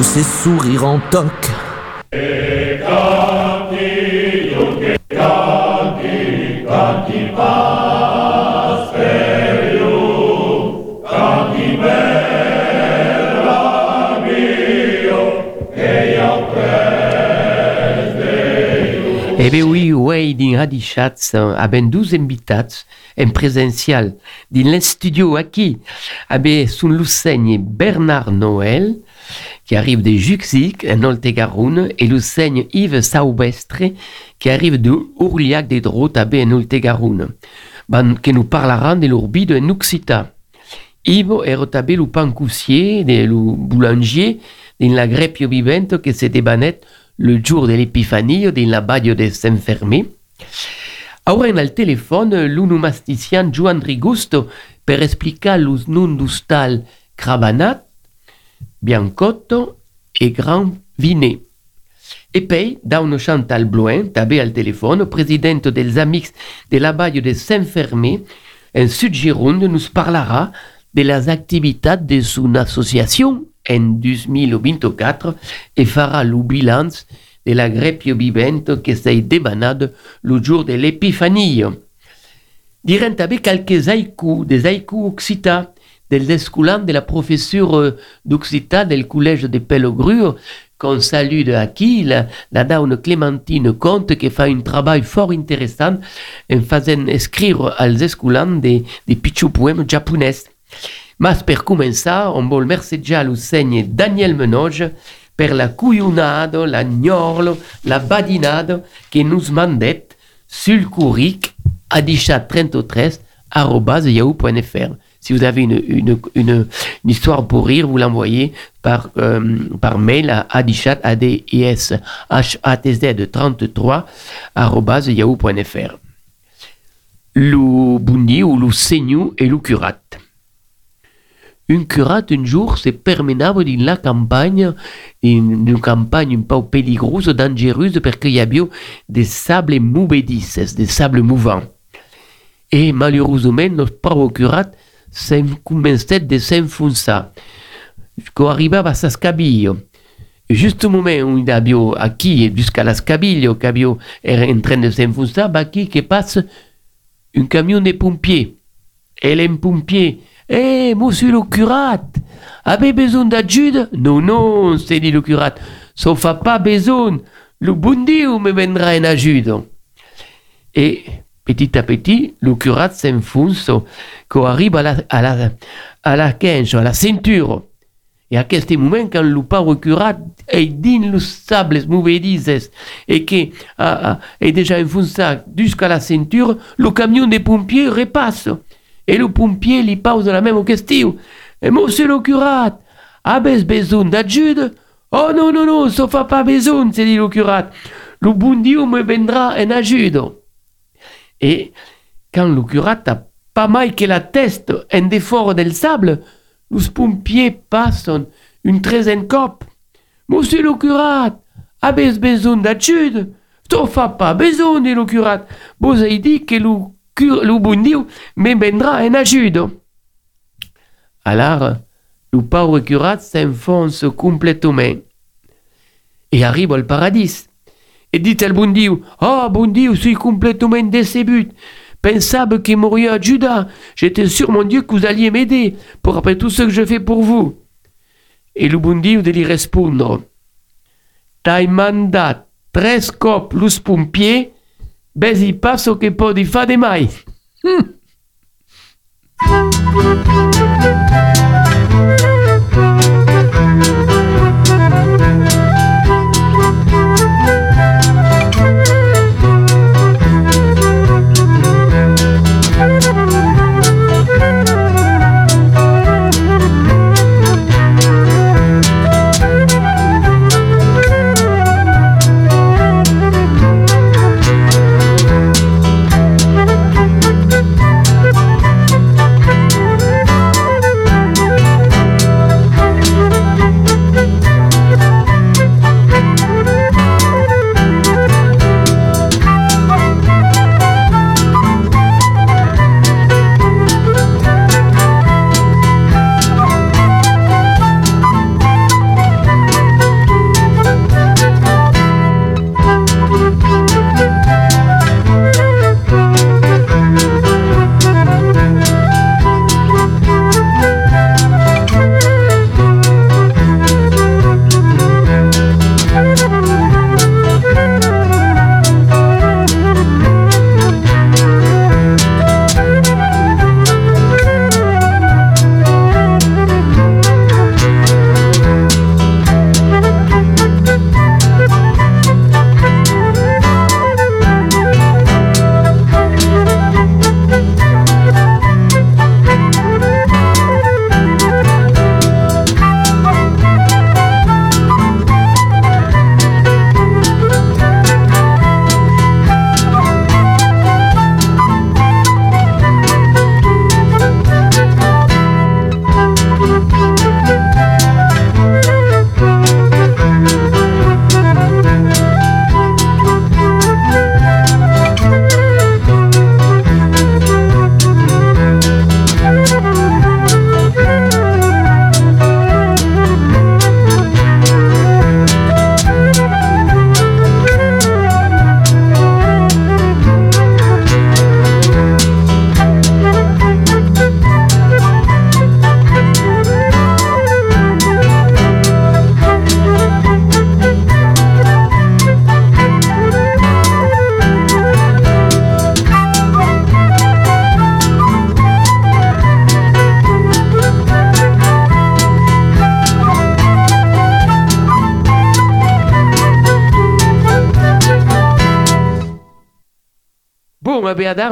tous sourires en toc. Eh oui, din Radichatz a ben 12 invitats en présentiel din l'studio aquí. Ah ben, sun Bernard Noël, qui arrive de Juxic, en Oltegaroun, et l'usseigne Yves Saubestre, qui arrive de Ourliac des Drotes, ben, en Oltegaroun, ban, qui nous parlera de l'urbido en Uxita. Yves est rotabé le pancoussier, le boulanger, dans la grepio vivente que se débanette le jour de l'épiphanie dans la baie de Saint-Fermé. Ora al téléphone l'unomasticien Juan Rigusto per explicar los nun d'ustal Crabanat, Biancotto et Grand Vinet. E poi, da uno Chantal Bloin, tabé al téléphone, président des Amics de la baie de Saint-Fermé, en Sud-Gironde, nous parlera de las activitats de son association en 2024 et fera le bilan de la grepio vivente que s'est débanade le jour de l'épiphanie. Dirent avec quelques haïkus, des haïkus occitans, des escoulants de la professeure d'occitan del collège de Pellegru, qu'on salue de aquí, la, la daune Clémentine Comte, qui fait un travail fort intéressant en faisant écrire als escoulants des, petits poèmes japonais. Mas per començar, on vol mercejar l'oceny Daniel Menoge per la cuyonado, la gnorlo, la badinado que nous mandet sul curric adichat33 yahoo.fr. Si vous avez une, une, une, histoire pour rire, vous l'envoyez par, euh, par mail à adichat, a d i s h a t z 33 yahoo.fr. Lu bundi ou lu senyu et lu curat. Un curat un jour se permenava dans la campagne, une campagne un peu peligrosa, dangereuse, parce qu'il y avait des sables movedisses, des sables mouvants. Et malheureusement, notre pauvre curat s'est commencé de s'enfoncer. Quand arrivava a sa scabiglio, juste au moment où il avait acquis jusqu'à la scabiglio, qu'il était en train de s'enfoncer, bah qui passe? Un camion de pompiers. Et les pompiers Eh, monsieur le curat, avez besoin d'aide Non, non, s'est dit le curat, ça fait pas besoin. Le bon Dieu me vendra en aide. Et petit à petit, le curat s'enfonce, qu'on arrive à la, à la, à la quinze, à la ceinture. Et à ce moment, quand le pauvre curat est dans les sables movedisses et qui est déjà enfoncé jusqu'à la ceinture, le camion des pompiers repasse. Et le pompier lui pose la même question. Et monsieur le curat, avez besoin d'aide Oh non, non, non, ça fait pas besoin, s'est dit le curat. Le bon Dieu me vendra en aide. Et quand le curat a pas mal que la teste en défort del sable, les pompiers passent une treizaine cop. Monsieur le curat, avez besoin d'aide Ça fait pas besoin, dit le curat. Vous avez dit que le bon Dieu me vendra en aide. Alors, le pauvre curat s'enfonce complètement et arrive au paradis. Et dit al bon Dieu, oh je suis complètement décédé. Pensable que m'auriez à Judas. J'étais sûr, mon Dieu, que vous alliez m'aider pour après tout ce que je fais pour vous. Et le de lui répondre, t'as mandat tres cop los pompiers Besi passo che può di fare mai. Mm.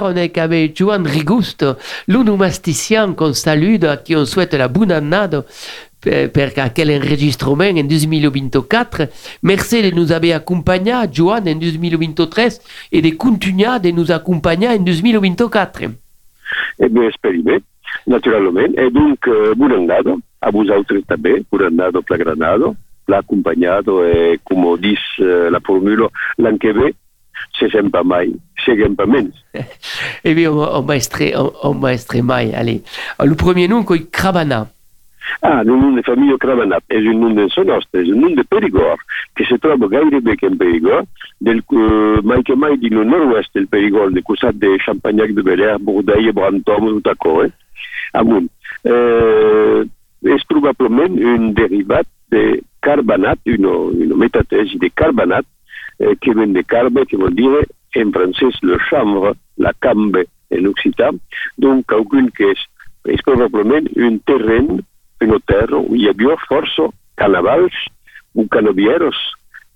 on est avec Joan Rigusto, l'onomasticien qu'on salue, à qui on souhaite la bonne année per aquel enregistrement en 2024. Merci de nous avoir accompagnés, Joan, en 2023 et de continuer de nous accompagner en 2024. Eh bien, espérons, naturellement. Et donc, euh, bon année a vous autres també, bon année pla Granado, pla accompagnado e, come dice uh, la formula, l'an que ve, se sempre mai, seguem pas menys. eh bien, on, on, maestre, on, on maestre mai, allez. Le premier nom, c'est Cravana. Ah, un nom de família Cravanat és un nom de so nostre, és un nom de Perigord, que se troba gairebé que en Perigord, del, uh, mai que mai din nord-oest del Perigord, de costat de Champagnac de Belair, Bourdella, Brantom, tot acò, eh? amunt. Eh, és probablement un derivat de carbonat, una, una metatesi de carbonat, eh, que ven de carbe, que vol dir en francès le chambre, la cambe en occitan, donc quelqu'un que és, és probablement un terreny una terra on hi havia força canavals o canavieros,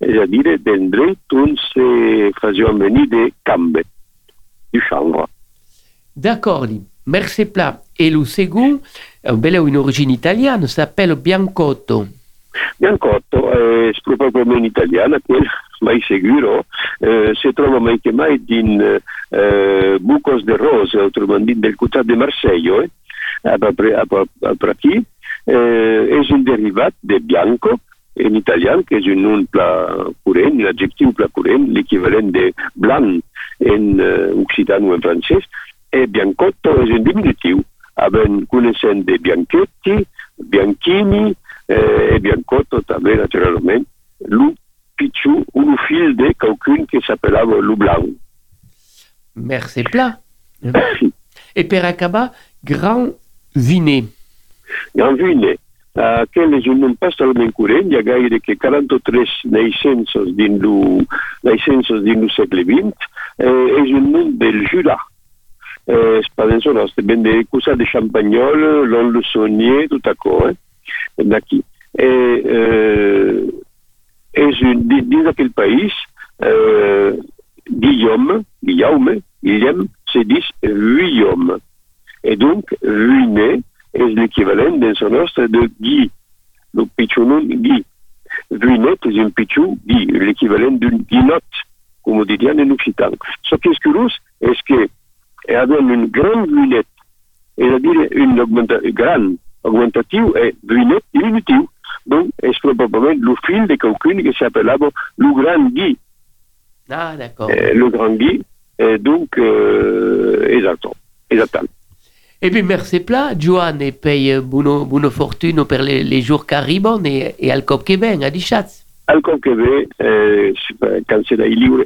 és a dir, d'endret on se feien venir de cambe, du chanvre. D'accord, merci plat. Et le second, un bel une origine italienne, s'appelle Biancotto. Biancotto è probabilmente italiana, quel mai sicuro, eh, si trova mai che mai in eh, Bucos de Rose, autrement del Cutat de Marseille, eh, aquí, eh, és un derivat de bianco, en italien, que és un nom pla corrent, un adjectiu pla corrent, l'equivalent de blanc en uh, occitan o en francès, e biancotto és un diminutiu, havent coneixent de bianchetti, bianchini, eh, e biancotto també, naturalment, lu de blanc. Merci pla. e per acabar, grand vinet. Gran Vine, aquell és un nom pastoralment corrent, hi ha gaire que 43 naixences dins lo, naixences dins segle XX, eh, és un nom del Jura. Eh, es poden sonar, ben de Champagnol, l'on le Saunier, tot acò, eh, d'aquí. Eh, eh, és un, dins d'aquell país, eh, Guillaume, Guillaume, Guillaume, se dit Guillaume. Et donc, Ruiné, és l'equivalent de son de Guy, le pitchoun Guy. Vuinet és un pitchou Guy, l'equivalent d'un guinot, com ho dirien en occitan. Ce qui és curiós és que havent un gran lunette, és a dir, un augmenta gran augmentatiu e vuinet diminutiu. Donc, és probablement le fil de quelqu'un que s'appellava le grand Guy? Ah, d'accord. Eh, le grand Guy, et donc, euh, exactement. exactement. Et puis merci plat, Joan, et paye buono, buono fortune pour les, les jours qui arrivent et, et al cop que ven, a dichatz. Al cop que ve, eh, quand c'est libre,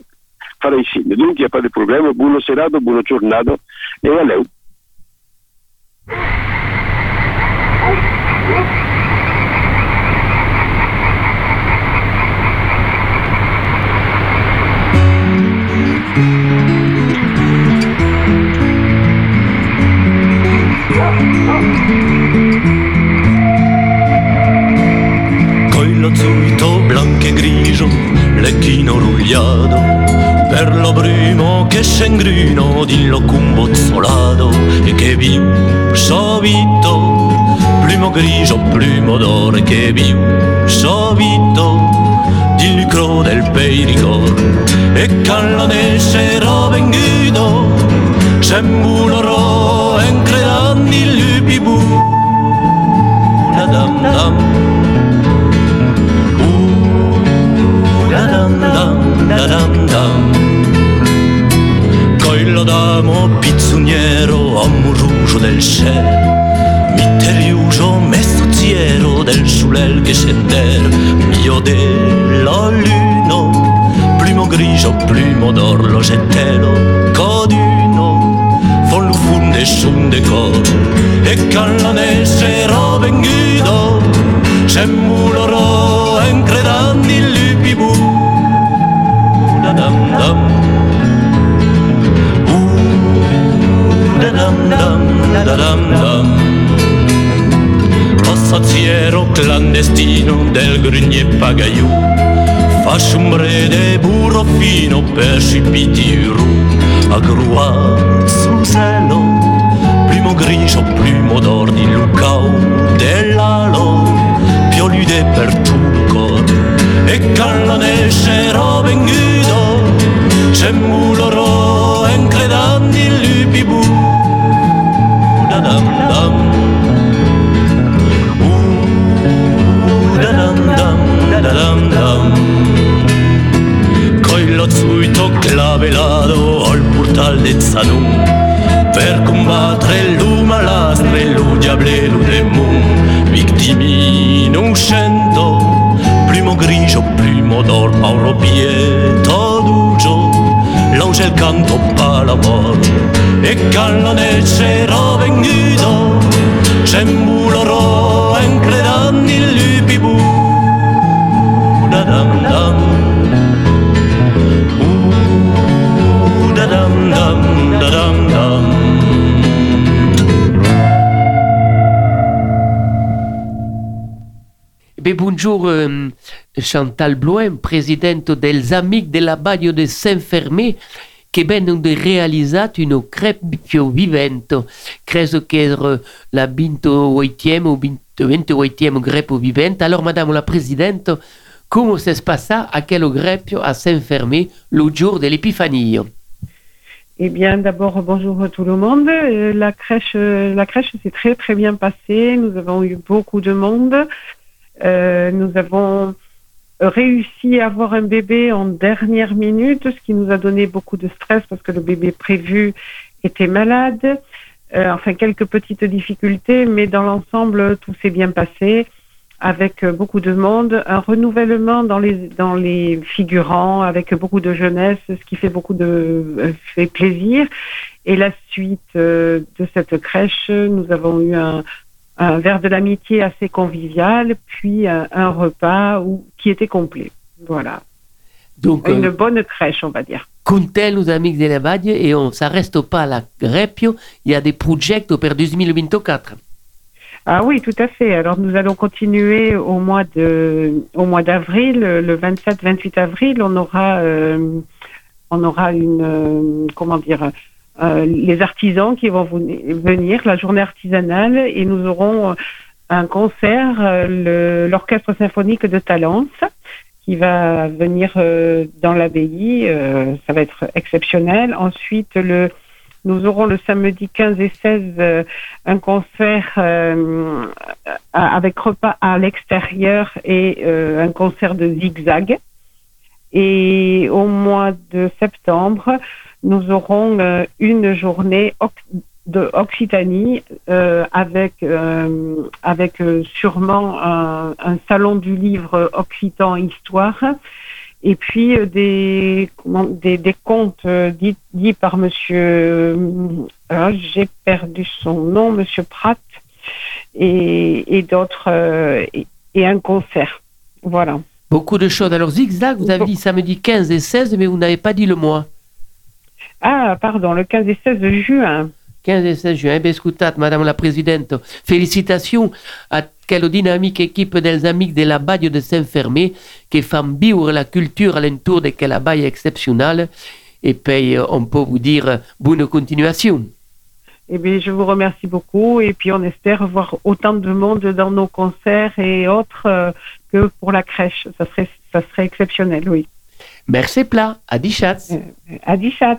farà ici. Donc, il n'y a pas de problème. Buono serado, buona giornata e a leu. Coilo zuito blanco e grigio, lecchino rugliato, per lo primo che s'engrino di lo cumbozzolato e che viu sovito, primo grigio, primo d'ore che viu sovito, di lucro del peiricor e calla nel sera vengudo c'è muloro en creanni lupibu una dam dam una dam dam da dam dam collo d'amo pizzuniero omu rugio del cielo Mitteriuso mezzo del sulel che sender mio della luce brise aux plumes d'or los etero codino fol le fond des son des corps. Et quand la neige sera venguido se mouloro en credant il lupi bu da dam. Dam da dam dam da dam. Dam passaziero clandestino del grugnier pagaiuto Вашем бреде бурофино перший пітіру, a gruar sul cielo, primo grigio, primo d'or di lucao dell'alo, piolude per tuccod, e callanesce roben guido, c'è muloro encredandi lupibu, uh, da dam dam. Da dam dam, da dam dam sui tocchi la velado al portal de Zanun per combattere l'uma la strello diablelo lo moon vittimi non scendo primo grigio primo d'or pauro pieto d'ugio l'angel canto pa la morte e cannone c'ero venuto c'è un buloro encredando in lui Be bonjour euh, Chantal Bloem, presidente dels Amics de la Baio de Saint-Fermé, che vengono de realizzat un crepio vivento. Credo che era la 28e o 28e grepo vivente. Alors, madame la presidente, come si passa a quello grepio a Saint-Fermé le jour de l'Épifanie Eh bien, d'abord, bonjour à tout le monde. Euh, La crèche, euh, la crèche s'est très très bien passée. Nous avons eu beaucoup de monde. Euh, nous avons réussi à avoir un bébé en dernière minute, ce qui nous a donné beaucoup de stress parce que le bébé prévu était malade. Euh, enfin, quelques petites difficultés, mais dans l'ensemble, tout s'est bien passé avec euh, beaucoup de monde, un renouvellement dans les dans les figurants avec beaucoup de jeunesse, ce qui fait beaucoup de fait plaisir. Et la suite de cette crèche, nous avons eu un, un verre de l'amitié assez convivial, puis un, un repas où, qui était complet. Voilà, Donc, une euh, bonne crèche, on va dire. Contel nos Amics de la Baio et on s'arrête pas à la grepio, il y a des projets pour 2024. Ah oui, tout à fait. Alors nous allons continuer au mois de au mois d'avril, le 27-28 avril, on aura euh, on aura une euh, comment dire euh, les artisans qui vont veni- venir, la journée artisanale, et nous aurons euh, un concert, euh, l'orchestre symphonique de Talence, qui va venir euh, dans l'abbaye. euh, ça va être exceptionnel. Ensuite, le nous aurons le samedi 15 et 16 euh, un concert euh, avec repas à l'extérieur et euh, un concert de zigzag. Et au mois de septembre, nous aurons euh, une journée de Occitanie euh, avec euh, avec sûrement un, un salon du livre occitan histoire et puis des comment, des, des contes dits, dits par monsieur ah, j'ai perdu son nom monsieur Pratt et, et d'autres et, et un concert voilà Beaucoup de choses. Alors, zigzag, vous avez dit samedi 15 et 16, mais vous n'avez pas dit le mois. Ah pardon le 15 et 16 juin 15 et 16 juin. Eh bien, écoutate, Madame la Présidente, félicitations à quelle dynamique équipe des Amics de la Baie de Saint-Fermé qui font vivre la culture alentour de quella baie exceptionnelle. Et puis, euh, on peut vous dire euh, bonne continuation. Eh bien, je vous remercie beaucoup et puis on espère voir autant de monde dans nos concerts et autres euh, que pour la crèche. Ça serait, ça serait exceptionnel, oui. Merci plat. À Dichatz. Euh, À Dichat.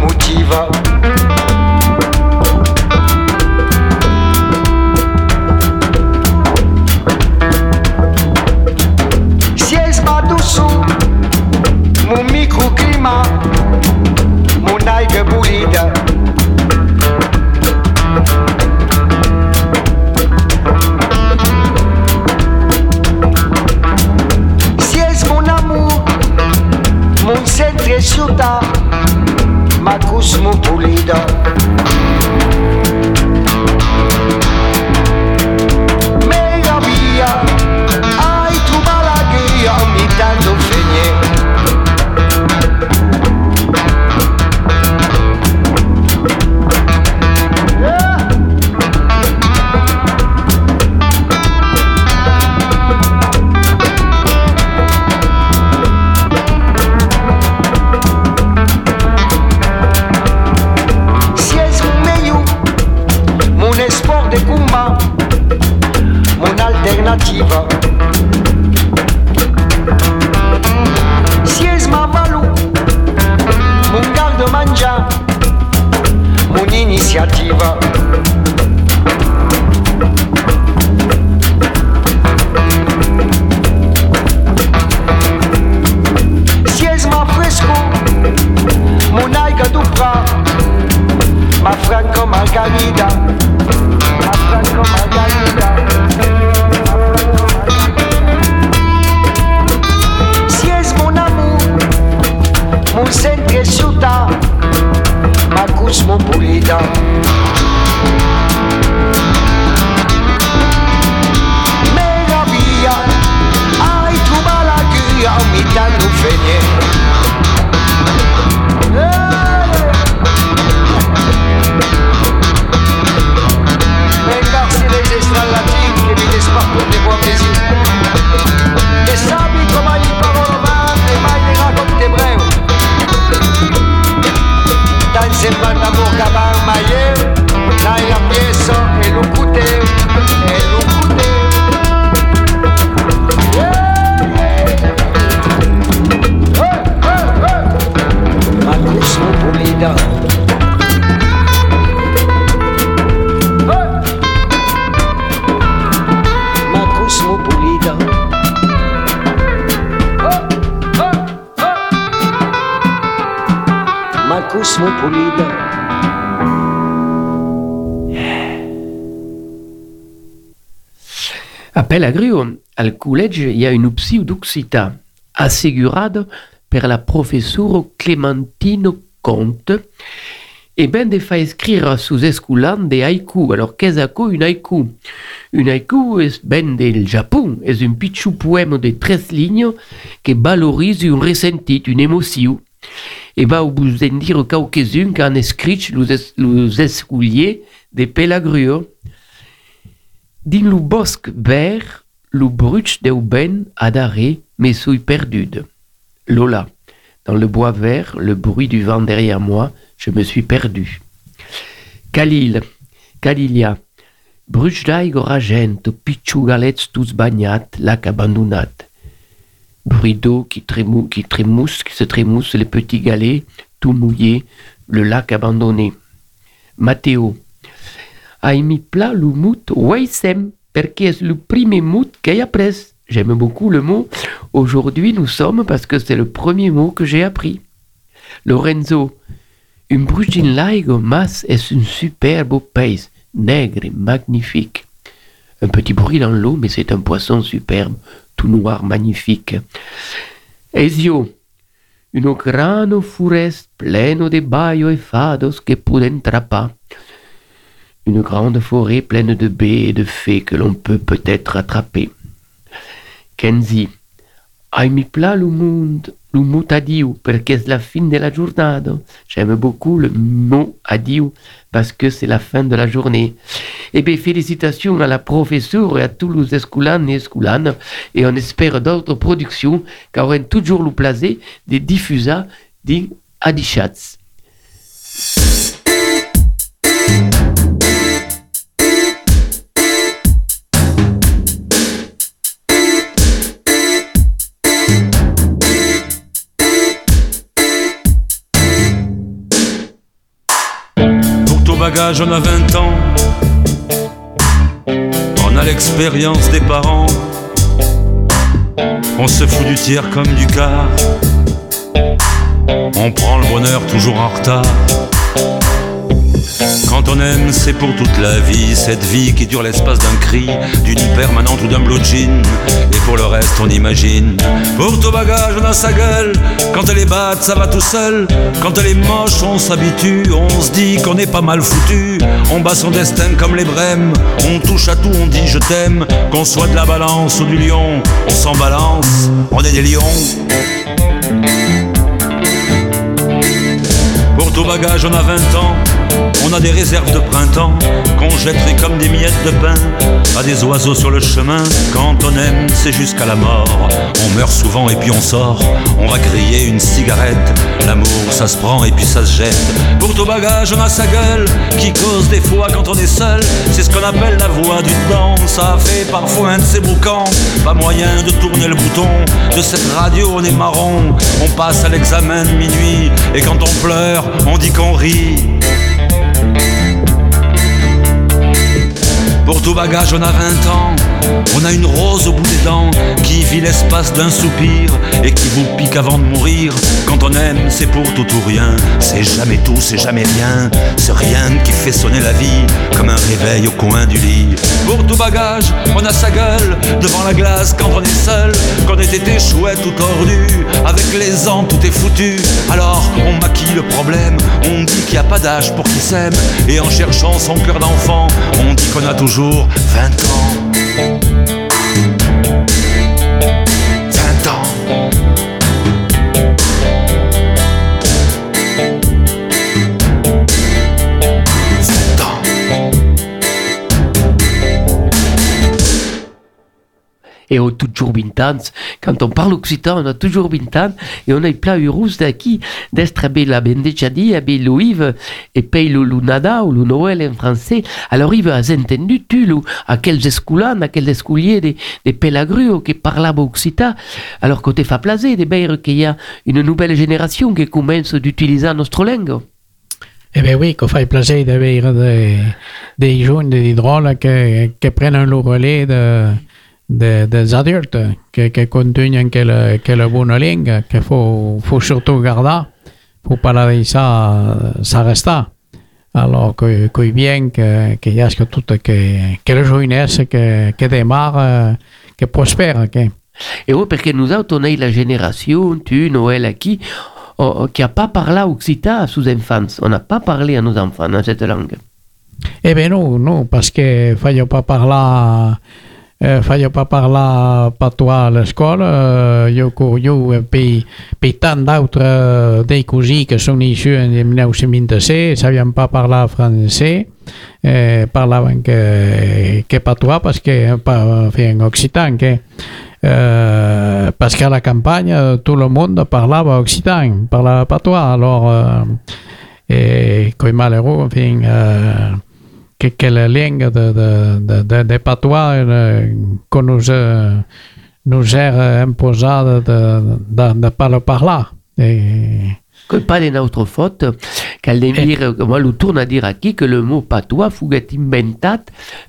mon giu de 下班。A Pelagrio, al collège, il y a une option d'Occita, assegurada per la professora Clementino Conte, et ben de fa écrire sous esculan de haïku. Alors, qu'est-ce que une haïku? Une haïku est ben del Japon, est un petit poème de 13 lignes qui valorise un ressenti, une émotion. Et va vous en dire quelques-unes qu'en écrit les, es- les esculiers de Pelagrio. Din lo bosc vert, lo bruch deu ben adaré, mais suis perdude. Lola. Dans le bois vert, le bruit du vent derrière moi, je me suis perdu. Khalil, Kalilia. Bruch d'aigua argento, pitxugalets tous bagnat, lac abandonnat. Bruit d'eau qui, trémou, qui trémousse, qui se trémousse les petits galets, tout mouillés, le lac abandonné. Matteo. Ai mi pla le Weissem, le premier pres. J'aime beaucoup le mot aujourd'hui nous sommes parce que c'est le premier mot que j'ai appris. Lorenzo, un brugin laigo mas est un superbe pays, nègre et magnifique. Un petit bruit dans l'eau, mais c'est un poisson superbe, tout noir, magnifique. Ezio, une grande forest pleine de baio et fados que puden trappa. Une grande forêt pleine de baies et de fées que l'on peut peut-être attraper. Kenzie, ai mi pla mot adieu, perché c'est la fin de la journée. J'aime beaucoup le mot adieu parce que c'est la fin de la journée. Eh bien, félicitations à la professeure et à tous les escoulanes et escoulanes, et on espère d'autres productions car on toujours le plaisir de diffuser des Adishats. Bagage, on a 20 ans. On a l'expérience des parents. On se fout du tiers comme du quart. On prend le bonheur toujours en retard. Quand on aime, c'est pour toute la vie. Cette vie qui dure l'espace d'un cri, d'une permanente ou d'un blue jean. Et pour le reste, on imagine. Pour tout bagage, on a sa gueule. Quand elle est batte, ça va tout seul. Quand elle est moche, on s'habitue. On se dit qu'on est pas mal foutu. On bat son destin comme les brèmes. On touche à tout, on dit je t'aime. Qu'on soit de la balance ou du lion, on s'en balance. On est des lions. Pour tout bagage, on a 20 ans. On a des réserves de printemps qu'on jetterait comme des miettes de pain à des oiseaux sur le chemin. Quand on aime, c'est jusqu'à la mort. On meurt souvent et puis on sort. On va griller une cigarette. L'amour, ça se prend et puis ça se jette. Pour tout bagage, on a sa gueule qui cause des fois quand on est seul. C'est ce qu'on appelle la voix du temps. Ça fait parfois un de ces boucans. Pas moyen de tourner le bouton de cette radio, on est marron. On passe à l'examen de minuit et quand on pleure, on dit qu'on rit. Pour tout bagage, on a 20 ans. On a une rose au bout des dents qui vit l'espace d'un soupir et qui vous pique avant de mourir. Quand on aime, c'est pour tout ou rien. C'est jamais tout, c'est jamais rien. C'est rien qui fait sonner la vie comme un réveil au coin du lit. Pour tout bagage, on a sa gueule devant la glace quand on est seul. Qu'on ait été chouette ou tordu, avec les ans tout est foutu. Alors on maquille le problème, on dit qu'il n'y a pas d'âge pour qui s'aime. Et en cherchant son cœur d'enfant, on dit qu'on a toujours 20 ans. Et on a toujours 20 ans. Quand on parle occitan, on a toujours 20 ans. Et on a pla urus d'aquí, d'estre be la bendeciadi, be lo ive, et pei lo lunada, ou lo Noël en français. Alors ive has entendu tu, à quels escoulans, à quels escouliers de, de pelagruo qui parlaient occitan. Alors côté fa plaisir de beire qu'il y a une nouvelle génération qui commence d'utiliser notre langue. Eh bien oui, qu'on fait plaisir de des, des jeunes, des drôles qui, prennent le relais de, de, des adultes, qui, qui continuent que le, que le bonne langue, qu'il faut, faut surtout garder, pas la ça, ça reste. Alors que, que bien que, que y a que tout, que, que la jeunesse que, que démarre, euh, que prospère, que, Et oui, parce que nous autres, on a la génération, tu, Noël, aquí, oh, qui n'a pas parlé occitan à ses enfants. On n'a pas parlé à nos enfants dans cette langue. Eh bien non, non, parce que fallait pas parler, euh, fallait pas parler patois à l'école. Euh, jo, co- jo, eh, per, per tant d'autres euh, des cosins que són issus en 1926, sabien pas parlar français, eh, parlaven que, que patois que pas feien occitan, que euh, parce qu'à la campagne, euh, tout le monde parlava occitan, parlava patois, alors euh, malheureux, euh, que, que la langue de, de, de, de, patois euh, qu'on nous, euh, nous est imposée de ne pas le parler. Et, Que pas de notre faute, qu'elle dire, moi, le tourne à dire aquí que le mot patois fut inventat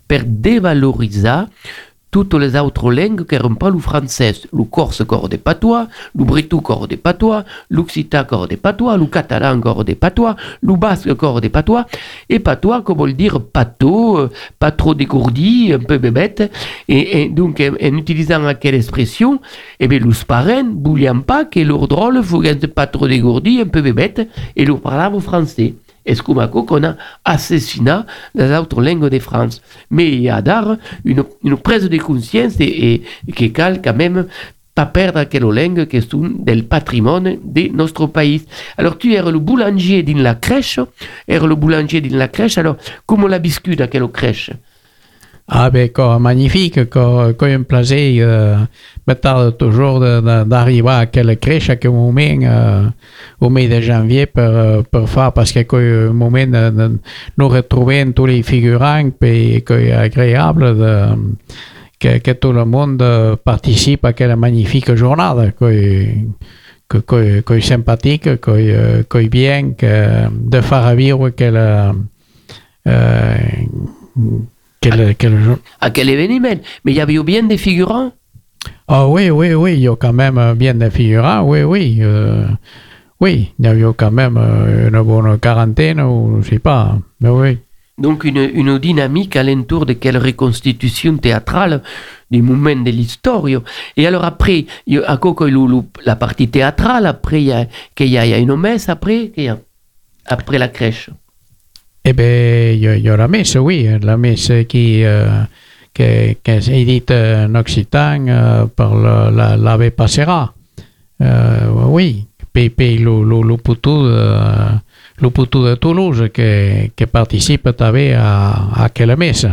per dévaloriser toutes les autres langues qui n'ont pas le français. Le corse corps des patois, le bretou corps des patois, l'occitan corps des patois, le catalan corps des patois, le basque corps des patois, et patois, comme on le dire, pato, pas trop dégourdi, un peu bébête, et, donc en, utilisant quelle expression, eh bien, les parents voulions pas que leur drôle fût pas trop dégourdi, un peu bébête, et leur parlaient français. Est-ce qu'on a assassiné les autres langues de France? Mais il y a d'art une, une prise de conscience et, et qui cal quand même pas perdre quelle langue qui sont del patrimoine de notre pays. Alors tu es le boulanger dans la crèche, es le boulanger dans la crèche, alors comment la biscuit à quelle crèche ah ben, quoi, magnifique, quoi, quoi un plaisir, euh, toujours d'arriver à quelle crèche à quel moment, euh, au mois de janvier, pour, euh, pour faire, parce que quoi, un moment, de nous retrouver tous les figurants, puis quoi, agréable que, que tout le monde euh, participe à quelle magnifique journée, que, que, que sympathique, que, euh, que bien, que, de faire vivre quelle, euh, À quel événement? Mais il y avait bien des figurants Ah oui, oui, oui, il y a quand même euh, bien des figurants, oui, oui. euh, oui, il y avait quand même une bonne quarantaine ou je sais pas. Mais oui. Donc une, une dynamique alentour de quelle reconstitution théâtrale du moment de l'histoire. Et alors après, à quoi la partie théâtrale, après il y a, il y une messe, après, y a, après la crèche. Eh bien, il y, y a la messe, oui, la messe qui, euh, qui, qui est édite en occitan euh, par le- la- l'abbé Passera. Euh, oui, puis, puis le, le, de, de Toulouse qui, qui participe à, à quelle messe.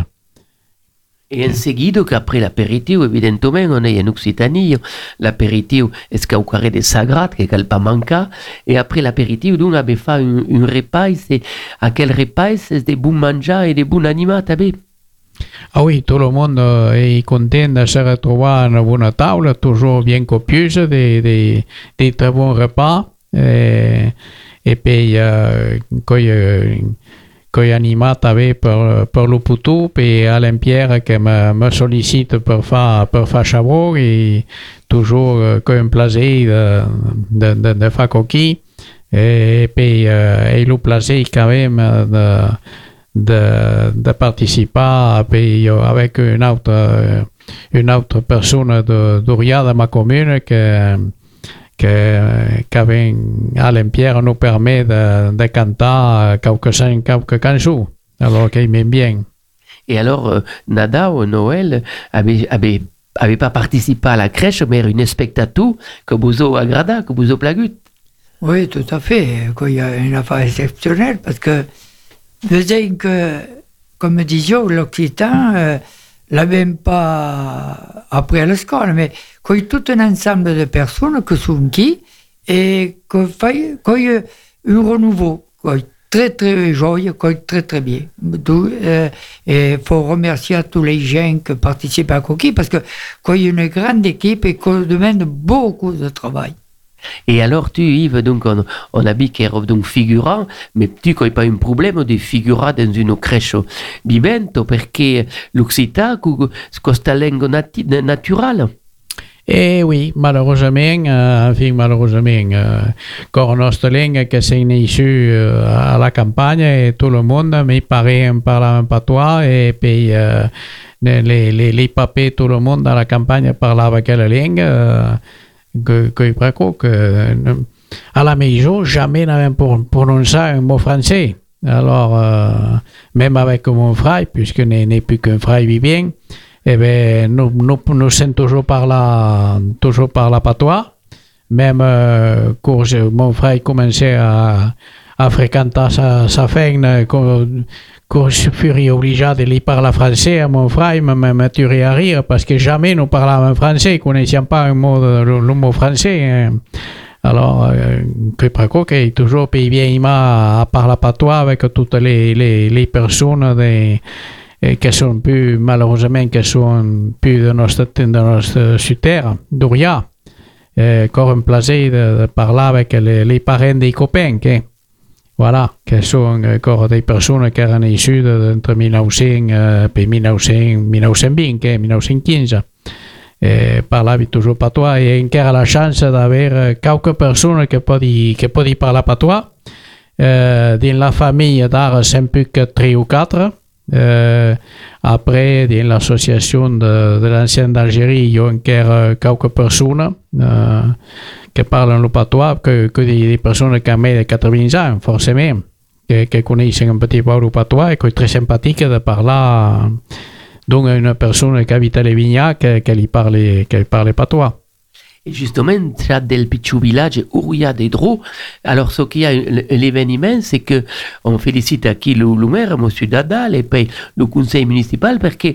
Et en seguida, qu'après l'apéritif, évidemment, on est en Occitanie, l'apéritif est qu'au carré de Sagrat, que cal pas manquer, et après l'apéritif, on avait fait un, repas, et à quel repas, c'est des bons manjas et des bons animaux, t'avais. Ah oui, tout le monde euh, est content de se retrouver à une bonne table, toujours bien copieuse, des, des, très bons repas. Et, puis, euh, quand il a animat també per, per le putu, puis Alain Pierre qui me, me sollicite pour faire, pour faire chabot, et toujours que un plaisir de, de, de, de faire coquille. Et, puis, euh, et le plaisir quand même de, de, de participer puis, avec une autre, euh, une autre personne de, d'Ouria de ma commune que, que, qu'avec Alain Pierre nous permet de, de canter quelques, quelques chansons. Alors qu'il m'aime bien. Et alors, euh, Nada au Noël avait, avait, avait pas participé à la crèche, mais une spectateur que vous avez agrada, que vous avez plagut. Oui, tout à fait. Il y a une affaire exceptionnelle parce que faisait que, comme disait l'Occitan, euh, l'a même pas appris à l'école, mais qu'il y a tout un ensemble de personnes qui sont qui et qu'il qu'il y a un renouveau, quoi, très très joyeux, quoi, très très bien. D'où, euh, il faut remercier à tous les gens qui participent à Coquille parce que qu'il y a une grande équipe et qu'on demande beaucoup de travail. Et alors, tu, Yves, donc, on, on a dit qu'il donc figurant, mais tu n'as pas un problème de figurer dans une crèche vivante, parce que l'Occitan, c'est la langue nati naturelle. Eh oui, malheureusement, euh, enfin, malheureusement, euh, notre langue qui s'est issue euh, à la campagne et tout le monde, mais pareil, on parle un patois et puis euh, les, les, les papiers, tout le monde dans la campagne parlait quelle langue, euh, que, que, que, que, euh, à la maison, jamais n'avait prononcé un mot français. Alors, euh, même avec mon frère, puisque n'est plus qu'un frère vivant, eh bien, nous, nous, nous sommes toujours par la, toujours par la patois. Même euh, quand mon frère commençait à, à fréquenter sa, sa femme, je fus obligé de lui parler français à mon frère, il me tuerait à rire parce que jamais nous parlions français, nous connaissions pas un mot, le, mot français. hein. Alors, euh, que Praco, qui est toujours pays bien à, parler patois avec toutes les, personnes et qui sont plus, malheureusement, qui sont plus de notre, de notre terre, d'Ouria. Encore un plaisir de, de parler avec les, parents des copains, qui, voilà, qui sont encore des personnes qui sont issues de- entre 1900 euh, puis 1900, 1920 et 1915. Et parlavi toujours patois et encara la chance d'avoir quelques personnes qui peuvent, qui peuvent parler patois. Euh, dans la famille d'art, c'est plus que 3 ou 4. Euh, après, dans l'association de, l'ancienne d'Algérie, il y a encore euh, quelques personnes euh, qui parlent le patois, que, des, personnes qui ont de 80 ans, forcément, qui, qui connaissent un petit peu le patois et qui est très sympathique de parler donc une personne qui habite à Lévignac, qui, qui parle, qui parle patois. Et justement, ça del petit village Ouria des Draux. Alors, ce qu'il y a l'événement, c'est que on félicite à qui le, maire, monsieur Dadal, et puis le conseil municipal, parce que,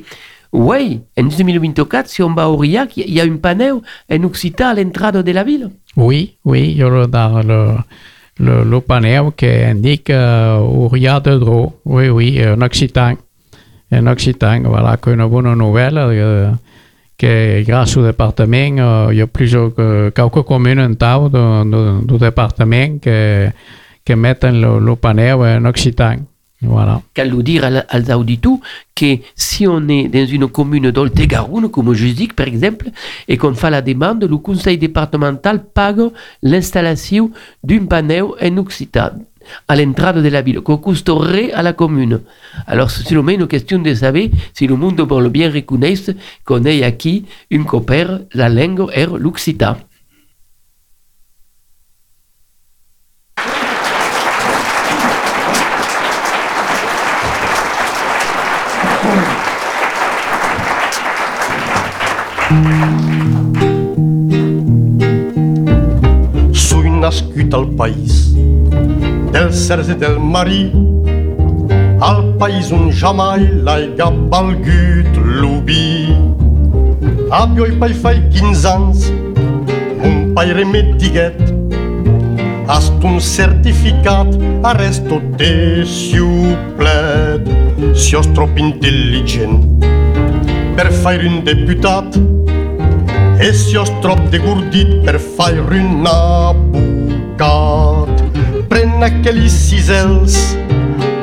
oui, en 2024, si on va à Aurillac, il y a une panneau en occitan à l'entrée de la ville. Oui, oui, il y a dans le, le, le panneau qui indique euh, de Drô. Oui, oui, en occitan. En occitan, voilà, qu'une bonne nouvelle. euh, que grâce au département, il y a plusieurs, quelques communes en tau du, du, département qui, qui mettent le, le panneau en occitan. Voilà. Cal dire als auditeurs que si on est dans une commune d'Oltegaroun, comme je dis par exemple, et qu'on fait la demande, le conseil départemental pague l'installation d'un panneau en occitan à l'entrée de la ville, qu'on coûterait à la commune. Alors, c'est seulement une question de savoir si le monde veut bien reconnaître qu'on est ici une copère, la langue est l'occitan. Sui nascut al país del cerç i del marí, al país on jamai l'aiga valgut l'ubi. Avio i pai fai 15 ans, un pai remetiguet, hast un certificat, arresto te siuplet. Si os trop intel·ligent per faire un deputat, e si os trop degordit per faire un avocat. Pren aquells cisels,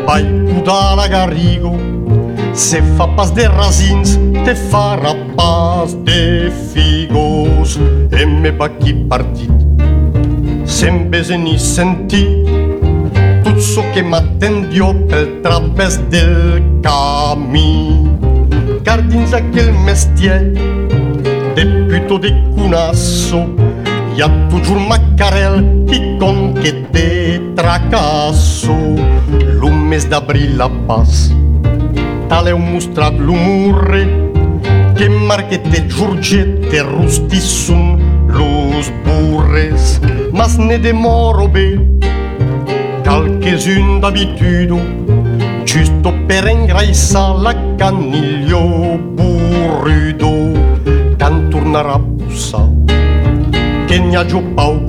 vai pudar la garrigo, se fa pas de rasins, te farà pas de figos. E me va qui partit, sem ni sentir, tot so que m'attendió pel través del camí. Car dins aquel mestier de puto de cunasso hi ha toujours Macarel qui conque de tracasso lo mes d'abril la pas tal heu mostrat l'humorre que marquete giurgette rustissun los burres. Mas ne demoro bé qualques-un d'abitudo giusto per engraissar la caniglio burrido can tornarà a che guarda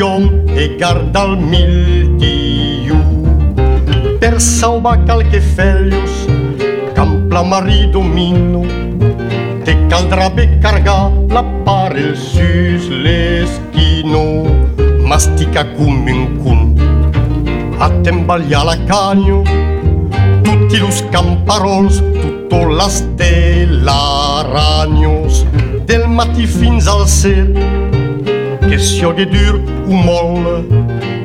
lion e garda al miltiu. Per sauba calque fellos, campla mari domino, te caldra be carga la pare sus l'esquino, mastica cum un cum, a tembalia la canio, tutti los camparols, tutto las telaranios, del mati fins al ser, que siogue dur o molle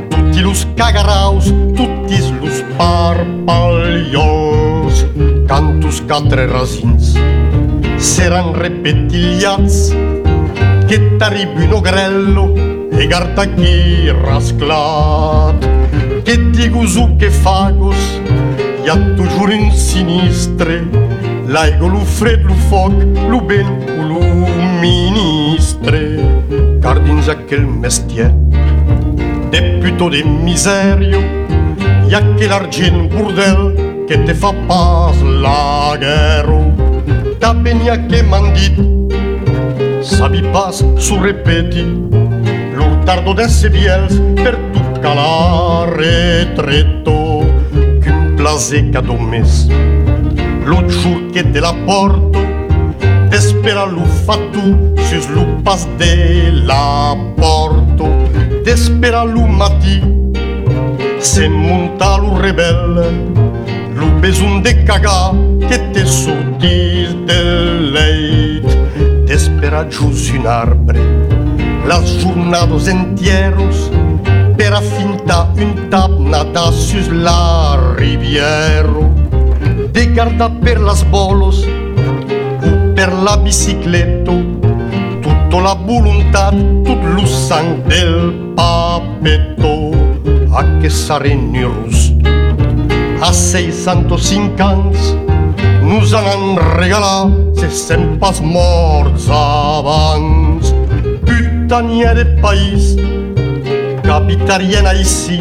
tutti los cagaraus tutti los parpaliols cantus quatre rasins seran repetiliats. Che t'arribi grello e guarda chi rasclat. Che ti gusu che fagos hi ha toujours un sinistre. L'aigo lo fred lo foc lo ben o lo ministre car dins aquel mestier. De puto de miserio hi ha aquel argent bordel que te fa pas la guerra també n'hi ha que m'han dit sabi pas su repeti l'urtardo d'esse biels per tu calar retretto qu'un plaser cada mes lo giur che te la porto espera lo fatu sus lo pas de la porto. D'espera lo matí se monta lo rebel. Lo besun de cagar que te sortir del leit. D'espera jus un arbre las jornados entieros per afinta un tap nada sus la riviero de garda per las bolos e per la bicicletta tutto la volontà tot lo sang del papetto a che sarem rus a 605 anys nos han regalat se sem pas morts abans putania de país capitariena ici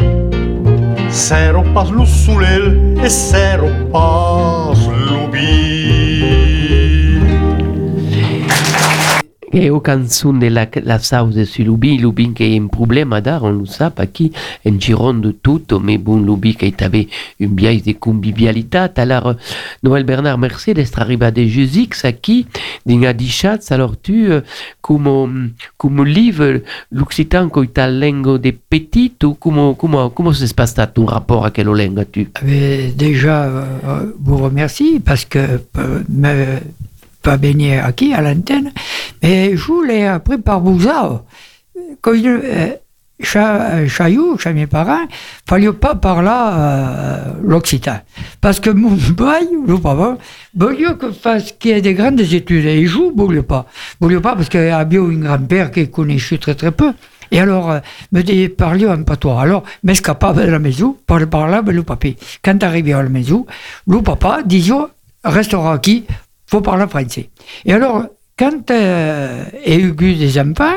zero pas lo solel e zero pas lo Et au canzone de la, la sauce sur Lubin, Lubin qui est un problème d'art, on le sait, pas qui, en giron de tout, mais bon, Lubin qui avait une biais de convivialité. Alors, Noël Bernard, merci d'être arrivé à des Jusix, à qui, d'une adichatz, alors tu, euh, comme, comme livre, l'occitan, tu as langue des petites, ou comment, comment, comment se passe ton rapport à quelle langue tu? Mais déjà, euh, vous remercie parce que euh, me pas baigner aquí à l'antenne, mais je voulais appris par Bouzard. Quand je, euh, cha, chaillou, chez mes parents, fallait pas parler euh, l'occitan. Parce que mon bail, le papa, voulait que fasse qu'il y ait des grandes études. Et il joue, voulait pas. Voulait pas parce qu'il y a bien un grand-père qui connaissait très très peu. Et alors, euh, me dit, parlions en patois. Alors, m'escapava de la maison, parle par là, le papier. Quand arrivé à la maison, le papa disait, restera aquí, faut parler français. Et alors, quand euh, a eu des enfants,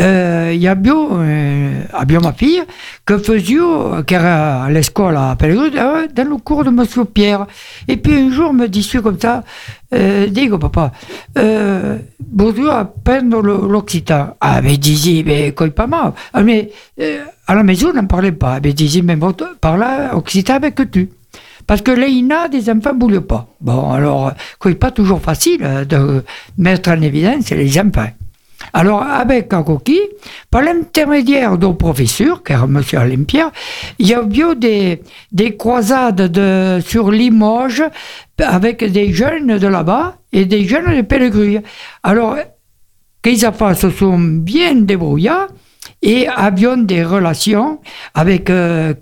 euh, il y a bien, euh, a bien ma fille que faisait, qui était à l'école à Pellegrin, euh, dans le cours de Monsieur Pierre. Et puis un jour, me dit comme ça, euh, digo papa, euh, bonjour, le- l'occitan? Ah, mais disait, mais quoi pas mal. Ah, mais euh, à la maison, on n'en parlait pas. Mais disait, mais bon, parle occitan avec tu. Parce que l'EINA, des enfants ne voulaient pas. Bon, alors, c'est pas toujours facile euh, de mettre en évidence les enfants. Alors, avec coquille, par l'intermédiaire d'un professeur, est M. Alain il y a eu des, des croisades de, sur Limoges avec des jeunes de là-bas et des jeunes de Pellegruy. Alors, qu'ils se sont bien débrouillés et avions des relations avec euh,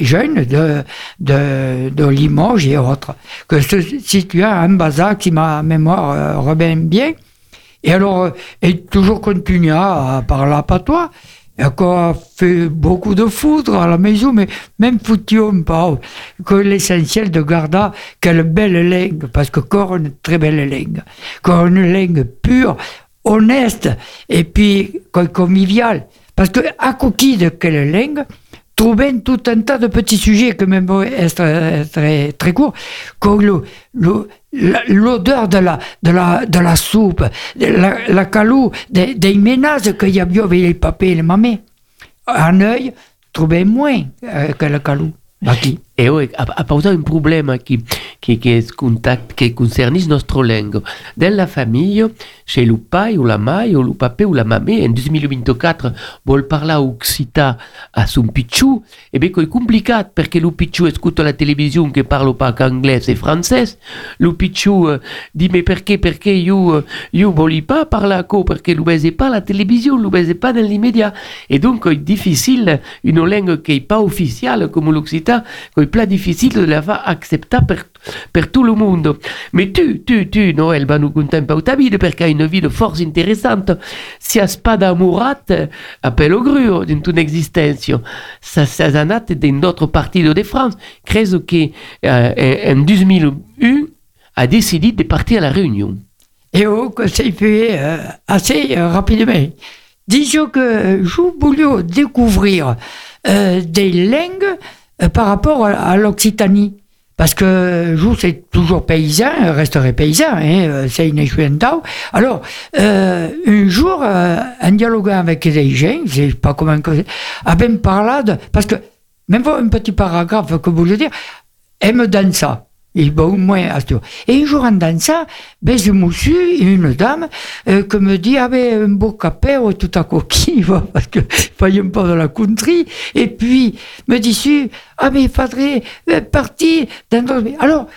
jeunes de, de, Limoges et autres, que se situait à Ambaza, si ma mémoire euh, revient bien. Et alors, euh, et toujours continue à parler patois. Et qu'on a fait beaucoup de foudre à la maison, mais même foutions pas que l'essentiel de garder quelle belle langue, parce que encore une très belle langue, encore une langue pure, honnête, et puis co- conviviale. Parce que à coquille de quelle langue, trouver tout un tas de petits sujets que même est très, très, très court, comme la- l'odeur de la, de, la, de la soupe, de la, la calou, des, des ménages qu'il y a bien avec les papiers et les mamés. Un œil, trouver moins euh, que le calou. Aquí. Et oui, a, a posé un problème qui concerne notre langue. Dans la famille, chez le pai ou la mai ou le papé ou la mamé, en 2024, vol parler occitan à son pichou, et bien c'est compliqué parce que le pichou écoute la télévision qui parle pas qu'anglais et français. Le pichou dit mais pourquoi, pourquoi you, euh, you voulez pas parler à parce que vous ne pas la télévision, vous ne pas dans l'immédiat. Et donc c'est difficile, une langue qui n'est pas officielle comme l'occitan, c'est plus difficile de la faire accepter par tout le monde. Mais tu, tu, tu, Noël, va nous conter un peu ta vie parce qu'il y a une vie de force intéressante. Si a pas d'amorat, appelle au gru dans ton existence. Ça, ça zanat dans d'autres parties de France. Creuse que, euh, en 2001, a décidé de partir à la Réunion. Et que c'est fait euh, assez euh, rapidement. Disons que je voulais découvrir euh, des langues euh, par rapport à, à l'Occitanie. Parce que je c'est toujours paysan, euh, resterai paysan, hein, euh, c'est une échouentao. Alors, euh, un jour, euh, en dialoguant avec des gens, je sais pas comment que à ben parlé de, parce que, même un petit paragraphe que vous voulez dire, aime dansa. Et bon, au moins, à ce Et un jour en dansant, ben, je me suis, une dame, euh, qui me dit, ah ben, un beau capet, tout à coquille, va, parce que, fallait pas de la country. Et puis, me dit, ah mais, il faudrait euh, partir dans. Alors,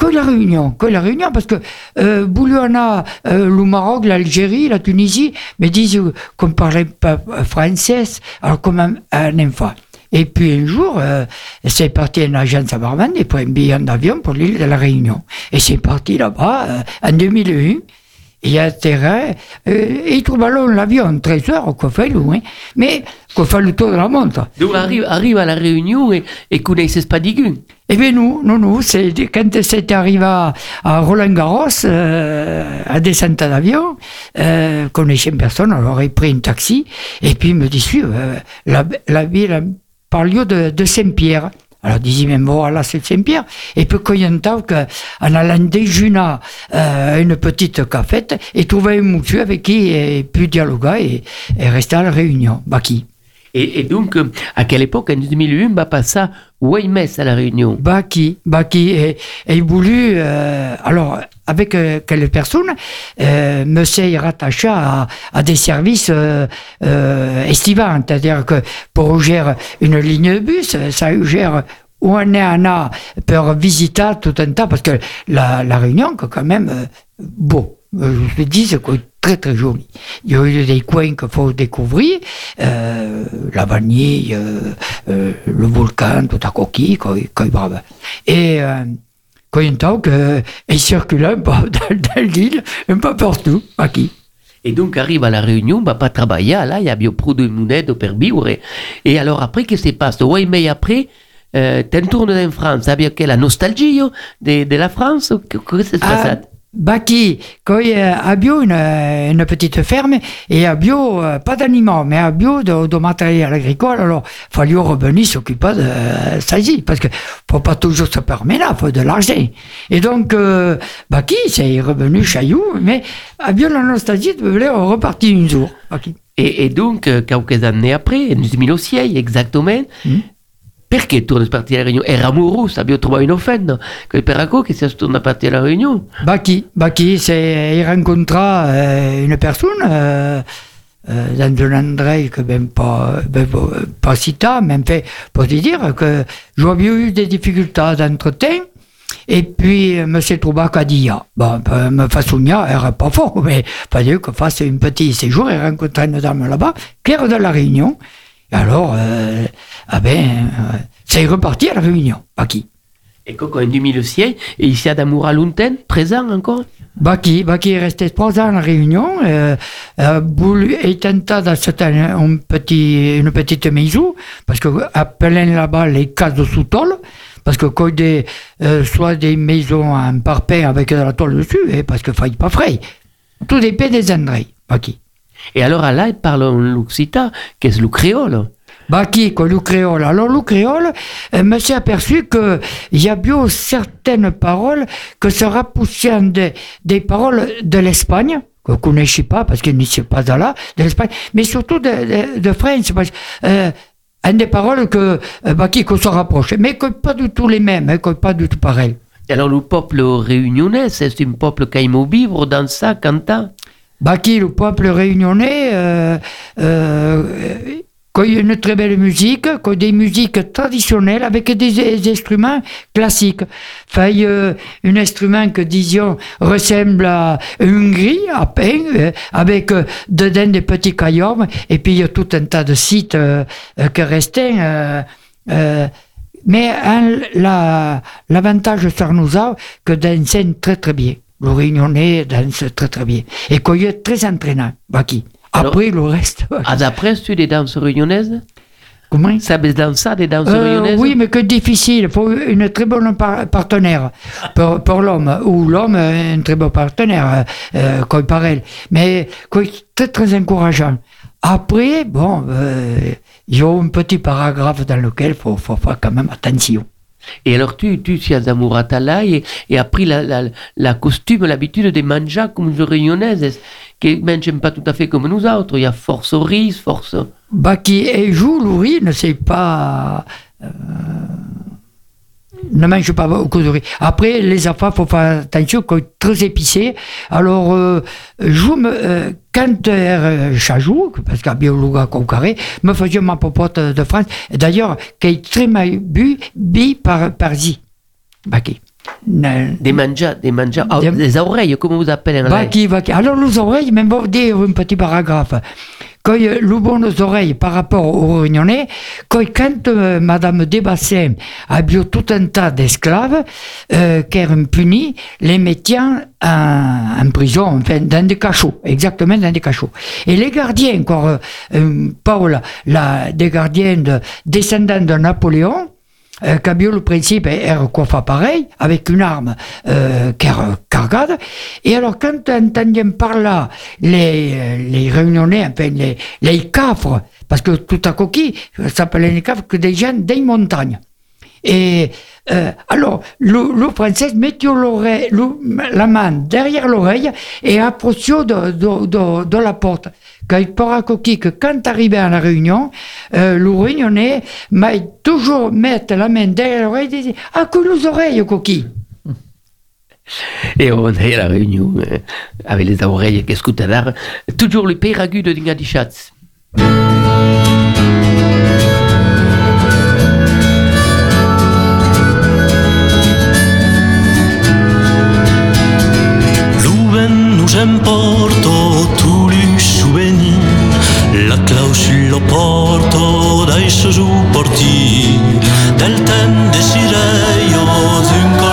que la Réunion, que la Réunion, parce que euh, Boulouana, euh, le Maroc, l'Algérie, la Tunisie, me disent qu'on parlait pas français, alors comme un, un enfant. Et puis un jour, euh, c'est parti une agence à Barbande et pour un billet d'avion pour l'île de la Réunion. Et c'est parti là-bas euh, en 2001. Il y a terrain, euh, et il trouve alors l'avion 13 heures, qu'on fait loin, mais qu'on fait le tour de la montre. Donc arrive, arrive à la Réunion et, et connaissez pas d'aigu. Eh bien, nous, nous, nous, c'est quand c'était arrivé à, à Roland Garros, euh, à descente d'avion, euh, connaissait personne, alors il pris un taxi, et puis il me dit, euh, la, la ville, par lieu de, de Saint-Pierre. Alors, disait même voilà, c'est Saint-Pierre. Et puis, quand il y a un temps qu'en allant déjeuner euh, une petite cafette, et trouver un monsieur avec qui il pu dialoguer et, et rester à la réunion. Bah, qui? Et, et donc, à quelle époque, en 2001, va passer Weymès à la Réunion? Baki, Baki, et, et il voulut, euh, alors, avec euh, quelle personne, euh, me s'est rattaché à, des services euh, euh, estivants, c'est-à-dire que pour gérer une ligne de bus, ça gère où on est en a pour visiter tout un tas, parce que la, Réunion, que quand même, euh, beau. Je le dis, c'est très très joli. Il y a eu des coins qu'il faut découvrir, la vanille, le volcan, tout à coquille, quoi, quoi. Et euh, temps que, il circule un peu dans, dans l'île, un peu partout, à qui. Et donc, arrive à la Réunion, va pas travailler, là, il y a bien pro de monnaie, au perbiure. Et alors, après, qu'est-ce qui se passe? Weymès, après, euh, t'es tourné en France, avec la nostalgie de, de la France? Qu'est-ce qui se passe Ah, Baki, quand il y a à bio une, une petite ferme, et à bio, euh, pas d'animaux, mais à bio de, de matériel agricole, alors il fallait revenir s'occuper de euh, ça ici, parce que faut pas toujours se permettre là, faut de l'argent. Et donc, euh, Baki, c'est revenu chaillou, mais à bio la nostalgie, de voulait repartir un jour. Baki. Et, et donc, euh, quelques années après, en 2006, exactement, Mm. Perché torna a partire alla Réunion Era amoroso, abbiamo trovato une offense. Quel perraco che si torna a partire alla Réunion Baki, Baki, c'est il rencontra une personne euh, dans un endroit que même pas, ben, pas- si tard, fait pour te dire que j'avais eu des difficultés d'entretien. Et puis, M. Troubac a dit, ah, bon, ben, me elle n'est pas fort, mais fallait que fasse un petit séjour et rencontrer une dame là-bas, Claire de la Réunion. Et alors, euh, ah ben, euh, c'est reparti à la Réunion, Baki. Et quand en 2006, et ici à Damoura Lunten, présent encore? Baki, Baki est resté trois ans à la Réunion, euh, euh, voulu étenta d'acheter un, un petit, une petite maison, parce que à plein là-bas les cases de sous-tôle, parce que quand des, euh, soit des maisons en parpaing avec de la tôle dessus, et parce que faille pas frais. Tout dépend des endroits, Baki. Et alors là, il parle en l'Occita, qu'est-ce le créole Baki, que le créole? Alors, le créole, euh, me s'est aperçu que il y a bien certaines paroles que se rapprochaient des, des paroles de l'Espagne, que je ne connaissais pas parce qu'il n'y suis pas là, de l'Espagne, mais surtout de, de, de France. Parce, euh, une des paroles que, euh, Baki, qu'on se rapproche, mais que pas du tout les mêmes, hein, que pas du tout pareil. Alors le peuple réunionnais, c'est un peuple qui aime vivre dans ça, cantant Baki, le peuple réunionnais, euh, euh, y a une très belle musique, quand des musiques traditionnelles avec des, instruments classiques. Enfin, a un instrument que disions ressemble à une grille à pain, euh, avec euh, dedans des petits caillots, et puis il y a tout un tas de sites euh, euh, qui restaient. euh, euh, mais hein, la- l'avantage sur nous a que dansent très très bien. Le réunionnais danse très très bien. Et qu'il est très entraînant, Baki. Après le reste. Ah, d'après, tu des danses réunionnaises? Comment? Sabes danser des danses Euh, réunionnaises? oui, mais que difficile. Il faut une très bonne par- partenaire pour, pour l'homme, ou l'homme un très bon partenaire, euh, comme pareil. Mais quoi, très très encourageant. Après, bon, euh, il y a un petit paragraphe dans lequel il faut, faut faire quand même attention. Et alors tu, tu si à Zamorata là et, et appris la, la, la costume, l'habitude de manger comme les réunionnaises, qui ne mangent pas tout à fait comme nous autres. Il y a force au riz, force... Bah, qui joue Louis ne sait pas. Ne mange pas beaucoup de riz. Après, les affaires, faut faire attention, quand très épicé. Alors, euh, je me, euh, quand euh, chaque jour, parce qu'à Biologa carré, me faisait ma popote de France, d'ailleurs, qui est très mal bu, bi par, par zi. Bah, Des manjas, des manjas, Des- des oreilles, comment vous appelez qui, va qui? Alors, les oreilles, même dire un petit paragraphe. Quand le bon aux oreilles par rapport aux réunionnais, quand, quand euh, Madame Desbassins a bio tout un tas d'esclaves, euh, qui eran punis, les mettant en, en prison, enfin, dans des cachots, exactement dans des cachots. Et les gardiens, encore, euh, euh, Paul, la, des gardiens de, descendants de Napoléon, euh, Cabio, le principe, est coiffé pareil, avec une arme euh, cargade. Et alors, quand entendions par là les, euh, les réunionnais, enfin, les, les cafres, parce que tout à coquille, ça s'appelait les cafres que des gens des montagnes. Et euh, alors, le, le français mettait l'oreille- le- la main derrière l'oreille et approchait de, la porte. Quand il pourra coquille que quand arrivait à la réunion, euh, le réunionnais m'a toujours mettre la main derrière l'oreille et disait Ah, que les oreilles, coquille Et on est à la réunion euh, avec les oreilles qui écoutent d'art. Toujours le père agu de Dingadichatz. Nous emporto tu l'usuveni La clausula porto dai su porti Del ten desiderio d'un col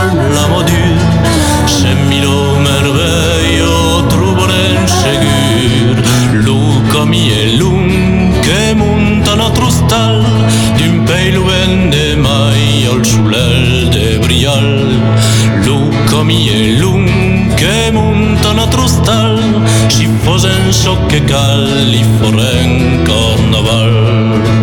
fosen so che cal li foren carnaval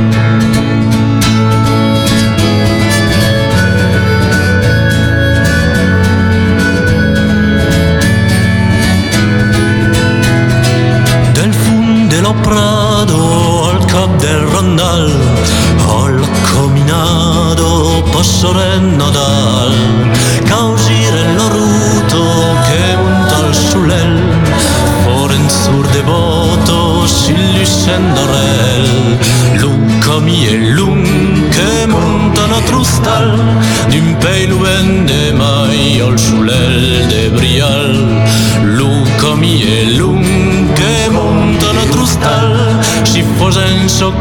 fosen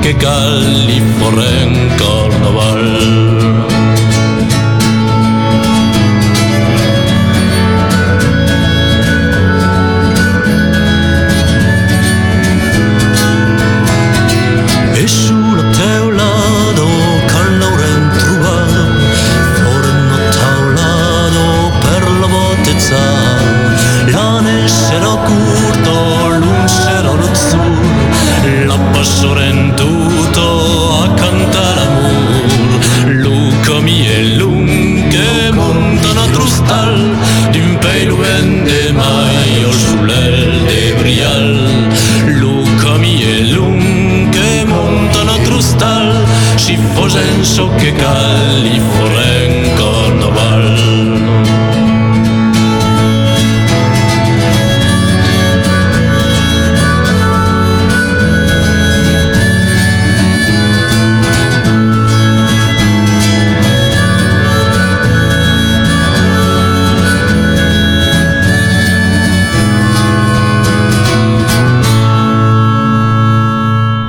so so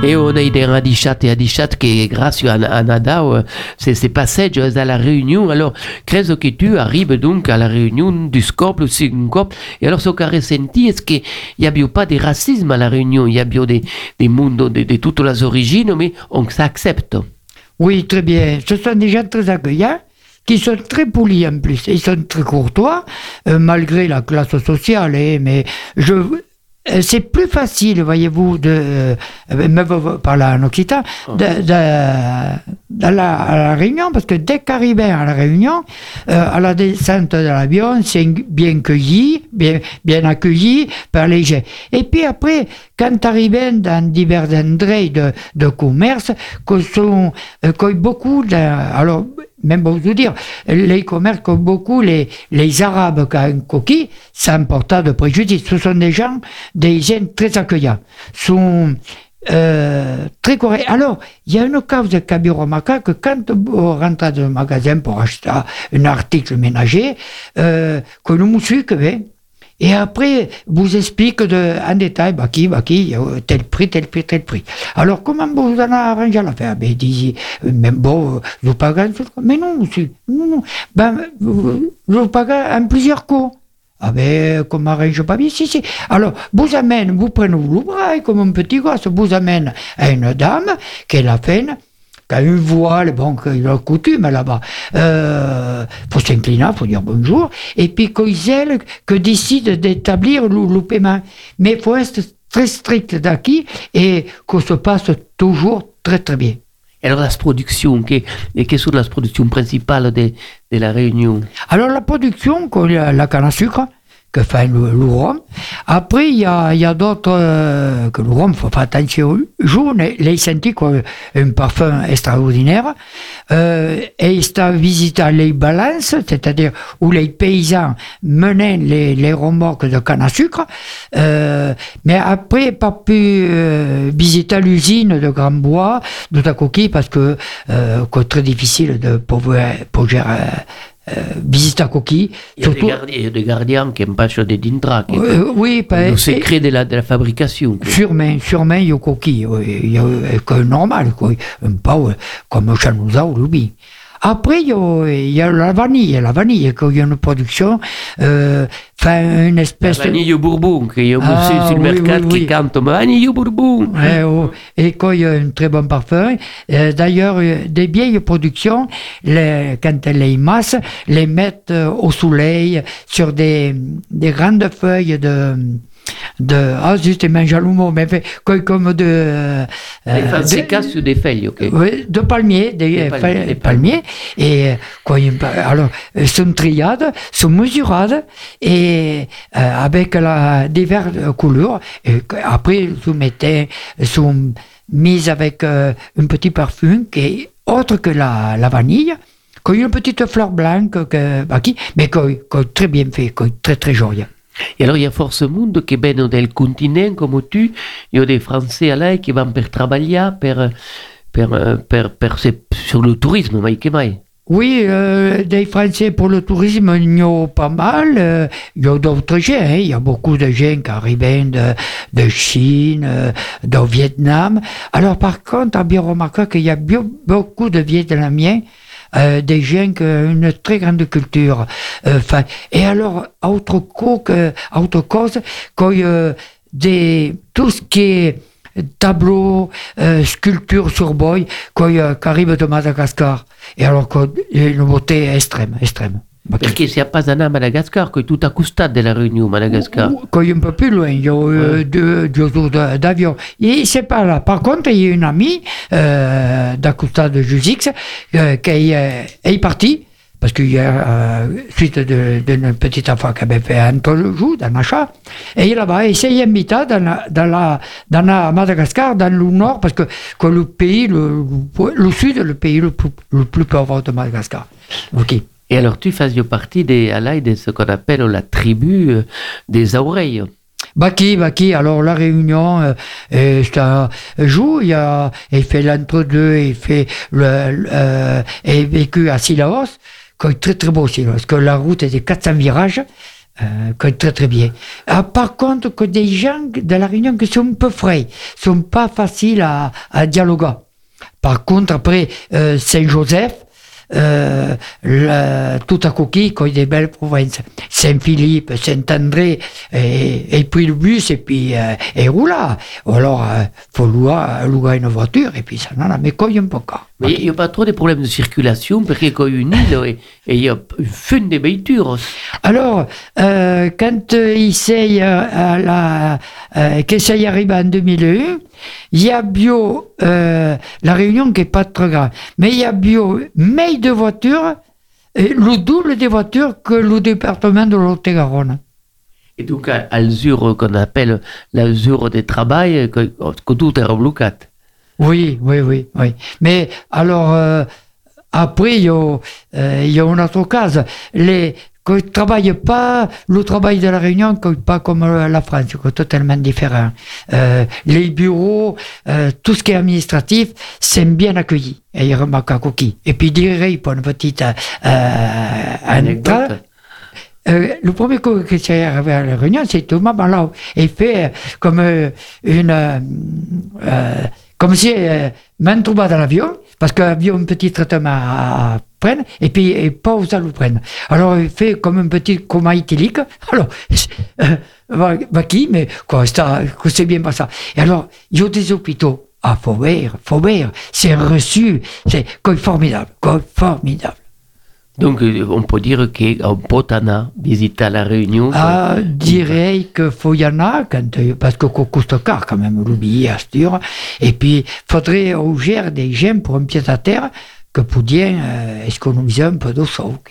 Et on a des radichat et radichat qui, grâce à, à Nada, euh, c'est ces passages à la réunion. Alors, credo que tu arrives donc à la réunion du scope, le syncope. Et alors, ce qu'a ressenti, est-ce qu'il n'y a pas de racisme à la réunion? Il y a bien des, des mondes de, toutes les origines, mais on s'accepte. Oui, très bien. Ce sont des gens très accueillants, qui sont très polis en plus. Ils sont très courtois, euh, malgré la classe sociale. hein, mais je, euh, c'est plus facile, voyez-vous, de, euh, même parler en occitan, de, de- dans la, à la réunion, parce que dès qu'arriver à la réunion, euh, à la descente de l'avion, c'est bien cueilli, bien, bien accueilli par les gens. Et puis après, quand arrivent dans divers endroits de, de commerce, que sont, euh, que beaucoup de, alors, même pour vous dire, les commerces comme beaucoup, les, les Arabes qui ont un coquille, ça porte pas de préjudice. Ce sont des gens, des gens très accueillants. Sont, euh, très corrects. Alors, il y a une cause de Kabiromaka que quand vous rentrez dans un magasin pour acheter un article ménager, euh, que le monsieur et après, vous explique de, en détail, bah qui, bah qui, euh, tel prix, tel prix, tel prix. Alors, comment vous en avez arrangé l'affaire Ben, il dit, euh, même bon, euh, je vous pague. Mais non, non, non. Ben, vous- je vous pague en plusieurs coups. Ah ben, comme arrange pas bien, si, si. Alors, vous amène, vous prenez le bras, comme un petit gosse, vous amène à une dame, qui est la peine, qui a une voile, bon, qu'il a coutume là-bas. Euh, faut s'incliner, faut dire bonjour. Et puis, qu'ils elle, que décide d'établir le, paiement. Mais il faut être très strict d'acquis et que se passe toujours très très bien. alors la production, que, et quelles sont les productions principales de, de la Réunion? Alors la production, la, la canne à sucre, que fait rhum. Après, il y a, y a d'autres euh, que le rhum, faut faire attention. Jaune, les senti comme un parfum extraordinaire. Euh, et il visité les balances, c'est-à-dire où les paysans menaient les, remorques de canne à sucre. Euh, mais après, pas pu euh, visiter l'usine de Grand Bois, de parce que euh, c'est très difficile de pouvoir, pour gérer euh, visite à coquille. Il y a des gardiens, il y a des gardiens qui n'aiment pas sur des dindras. qui- Euh, oui, pas- le secret de la, de la fabrication. Sûrement, sûrement, il y a coquille. Il y a euh, que normal, quoi. Euh, comme Chanouza ou Loubi. Après, il y, y a la vanille. La vanille, quand il y a une production, euh, enfin, une La espèce de... vanille au bourbon, qu'il y a un Ah, sur le oui, mercat oui, qui oui. cante vanille au bourbon. Ouais, oh, et quand il y a un très bon parfum, euh, d'ailleurs, euh, des vieilles productions, les, quand elles les massent, les mettent euh, au soleil sur des, des grandes feuilles de, de, ah, justement, jaloux mais fait, comme- comme de, euh, Les fans de- se cassent sur des feuilles, ok. oui, de palmiers, des, Des palmiers, des palmiers. Et euh, quoi, a- alors, euh, sont triades, sont mesurades et euh, avec la diverses couleurs. Et après, vous mettez, sont mises avec euh, un petit parfum qui est autre que la, la vanille. Qui a une petite fleur blanche, que, bah, qui, mais qui est- qui est très bien fait, qui est très très joli. Et alors, il y a force monde qui viennent del continent, comme tu. Il y a des Français là qui vont per travailler, euh, per, per, se- sur le tourisme, mai que mai. Oui, euh, des Français pour le tourisme, il y a pas mal. euh, il y a d'autres gens. hein, Il y a beaucoup de gens qui arrivent de, de Chine, euh, de Vietnam. Alors, par contre, on a bien remarqué qu'il y a beaucoup de Vietnamiens, euh, des gens qui ont une très grande culture. Euh, et alors, autre, co- que, autre cause, quand a des, tout ce qui est tableau, euh, sculpture sur bois, qui arrive de Madagascar. Et alors, une beauté extrême, extrême. Parce que s'il n'y a pas d'anar à Madagascar, que tout à costade de la Réunion, Madagascar. Quand a un peu plus loin, il y a euh, deux, deux jours d'avion. Et c'est pas là. Par contre, il y a une amie euh, d'Acosta de Jusix euh, qui est, est partie. Parce qu'il y a, euh, suite d'une petite enfant qui avait fait un jour dans l'achat, et là-bas, il s'est invité dans la, dans la, dans la Madagascar, dans le nord, parce que, que le pays, le, le sud, est le pays le plus, le plus pauvre de Madagascar. Ok. Et alors, tu faisais partie des, Alain, de ce qu'on appelle la tribu euh, des oreilles. Baki, Baki, alors la réunion, euh, euh, c'est un jour, il, a, il fait l'entre-deux, il fait le, le- euh, vécu à Silaos, qui est très très beau Silaos, parce que la route était 400 virages, euh, qui est très très bien. Ah, par contre, que des gens de la réunion qui sont un peu frais, sont pas faciles à, dialoguer. Par contre, après, euh, Saint-Joseph, euh, le- tout à coquille, y a des belles provinces. Saint-Philippe, Saint-André, et, et puis le bus, et puis euh, et roula. Ou alors, euh, faut louer, louer une voiture, et puis ça n'en a, mais peu cas. Mais il n'y a pas trop de problèmes de circulation, parce qu'il y a une île et il y a une fin de voitures. Alors, euh, quand euh, il s'est, euh, la, euh, que ça y arrive en 2001, il y a bio, euh, la réunion qui est pas très grande, mais il y a bio, mais de voitures, et le double des voitures que le département de l'Haute-Garonne. Et donc, à, l'usure qu'on appelle l'usure de travail, que, que tout est rebloqué. Oui, oui, oui, oui. Mais alors, euh, après, il y, a, euh, il y a une autre case. Les, qu'on ne travaille pas, le travail de la Réunion, pas comme euh, la France, c'est totalement différent. Euh, les bureaux, euh, tout ce qui est administratif, c'est bien accueilli. Et il remarque à coquille. Et puis, dirait, pour une petite euh, Anecdote. entrée, euh, le premier coup que c'est arrivé à la réunion, c'est Thomas Balao. Il fait euh, comme euh, une. euh, euh, comme si euh, main trouva dans l'avion, parce que l'avion un petit traitement à, à et puis et pas aux à le prendre. Alors il fait comme un petit coma éthylique. Alors, euh, va, va qui, mais quoi, ça, c'est bien pas ça. Et alors, il y a des hôpitaux. Ah, Faubert, Faubert, c'est reçu, c'est formidable, formidable. Donc, euh, on peut dire qu'on peut anar visiter la Réunion. Ah, dirais que faut y en a, quand, euh, parce que car quand même, l'oublier à Stur. Et puis, faudrait rougir des gemmes pour un pied à terre que podien euh, économiser un peu de.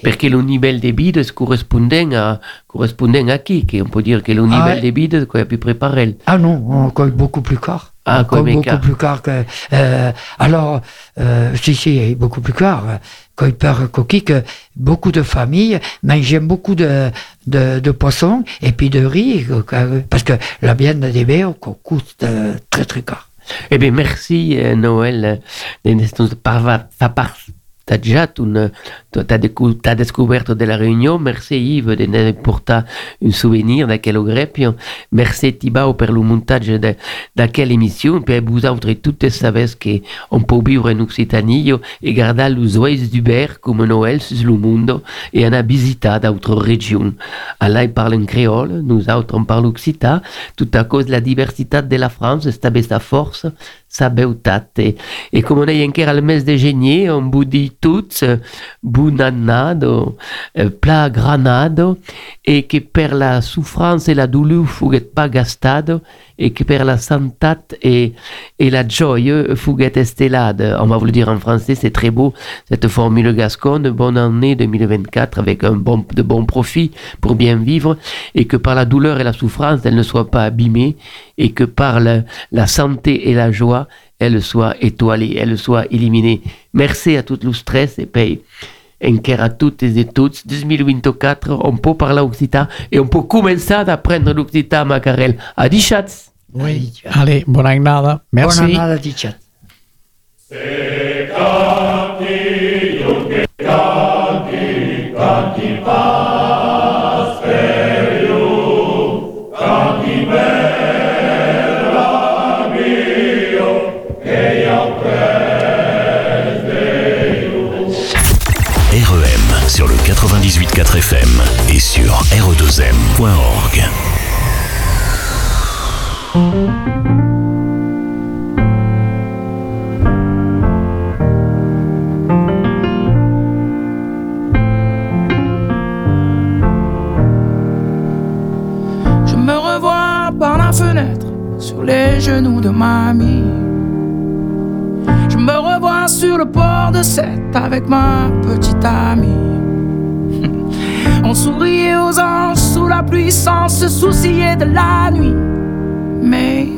Parce que le niveau de vie correspondent à, correspondent à qui? On peut dire que le niveau Ah, de vie est à peu près pareil. Ah non, encore beaucoup plus car. Ah, Encore beaucoup écart. plus car que. euh, alors, euh, si, si, beaucoup plus car. Quand il perd coquille, que beaucoup de familles mangent beaucoup de, de, de poissons et puis de riz, que- parce que la viande des bœufs coûte euh, très très car. Eh bien, merci euh, Noël parva- fa part T'as une, t'as décou- t'as découverte de la Réunion. Merci Yves de nous porter un souvenir d'aquel grepio. Merci Tibao per le montage de, d'aquelle émission. Per vous autres toutes savez que on peut vivre en Occitanie et garder les oies d'Hubert comme Noël sur le monde et on a visité d'autres régions. Là, ils parlent en créole, nous autres on parle occitan, tout à cause de la diversité de la France, c'est sa force, sa beauté. Et comme on est encore al mes de genier, on vous dit tous euh, euh, plat granado, et que per la souffrance et la douleur fuguet pas et que la et, et la joie. On va vous le dire en français, c'est très beau, cette formule gasconne, bonne année 2024 avec un bon, de bons profits pour bien vivre, et que par la douleur et la souffrance, elle ne soit pas abîmée, et que par la, la santé et la joie, elle soit étoilée, elle soit éliminée. Merci à tout le stress et puis encore à toutes et tous. 2024, on peut parler occitan et on peut commencer à apprendre l'occitan, Macarel. Oui. Allez, bonne année. Merci. Bonne année, 98.4 FM et sur re2m.org. Je me revois par la fenêtre sur les genoux de mamie. Je me revois sur le port de Sète avec ma petite amie. On souriait aux anges sous la pluie sans se soucier de la nuit. Mais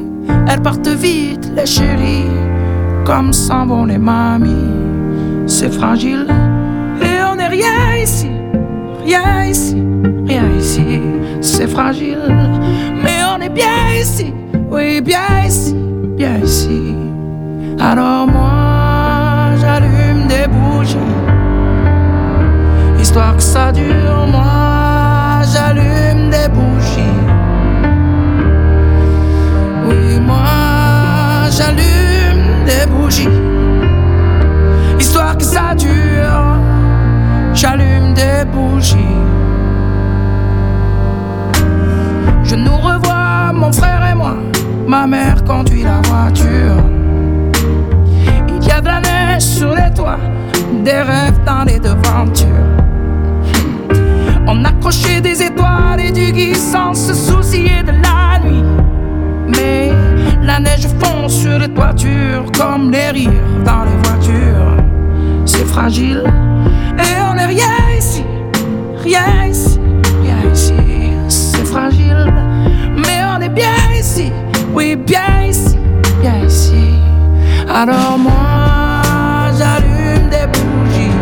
elles partent vite, les chéris, comme s'en vont les mamies. C'est fragile et on n'est rien ici, rien ici, rien ici. C'est fragile, mais on est bien ici, oui, bien ici, bien ici. Alors moi, j'allume des bougies, histoire que ça dure. Moi, j'allume des bougies. Oui, moi, j'allume des bougies, histoire que ça dure. J'allume des bougies. Je nous revois, mon frère et moi. Ma mère conduit la voiture. Il y a de la neige sur les toits, des rêves dans les devantures. On accrochait des étoiles et du gui sans se soucier de la nuit. Mais la neige fond sur les toitures comme les rires dans les voitures. C'est fragile et on n'est rien ici, rien ici, rien ici. C'est fragile, mais on est bien ici, oui, bien ici, bien ici. Alors moi,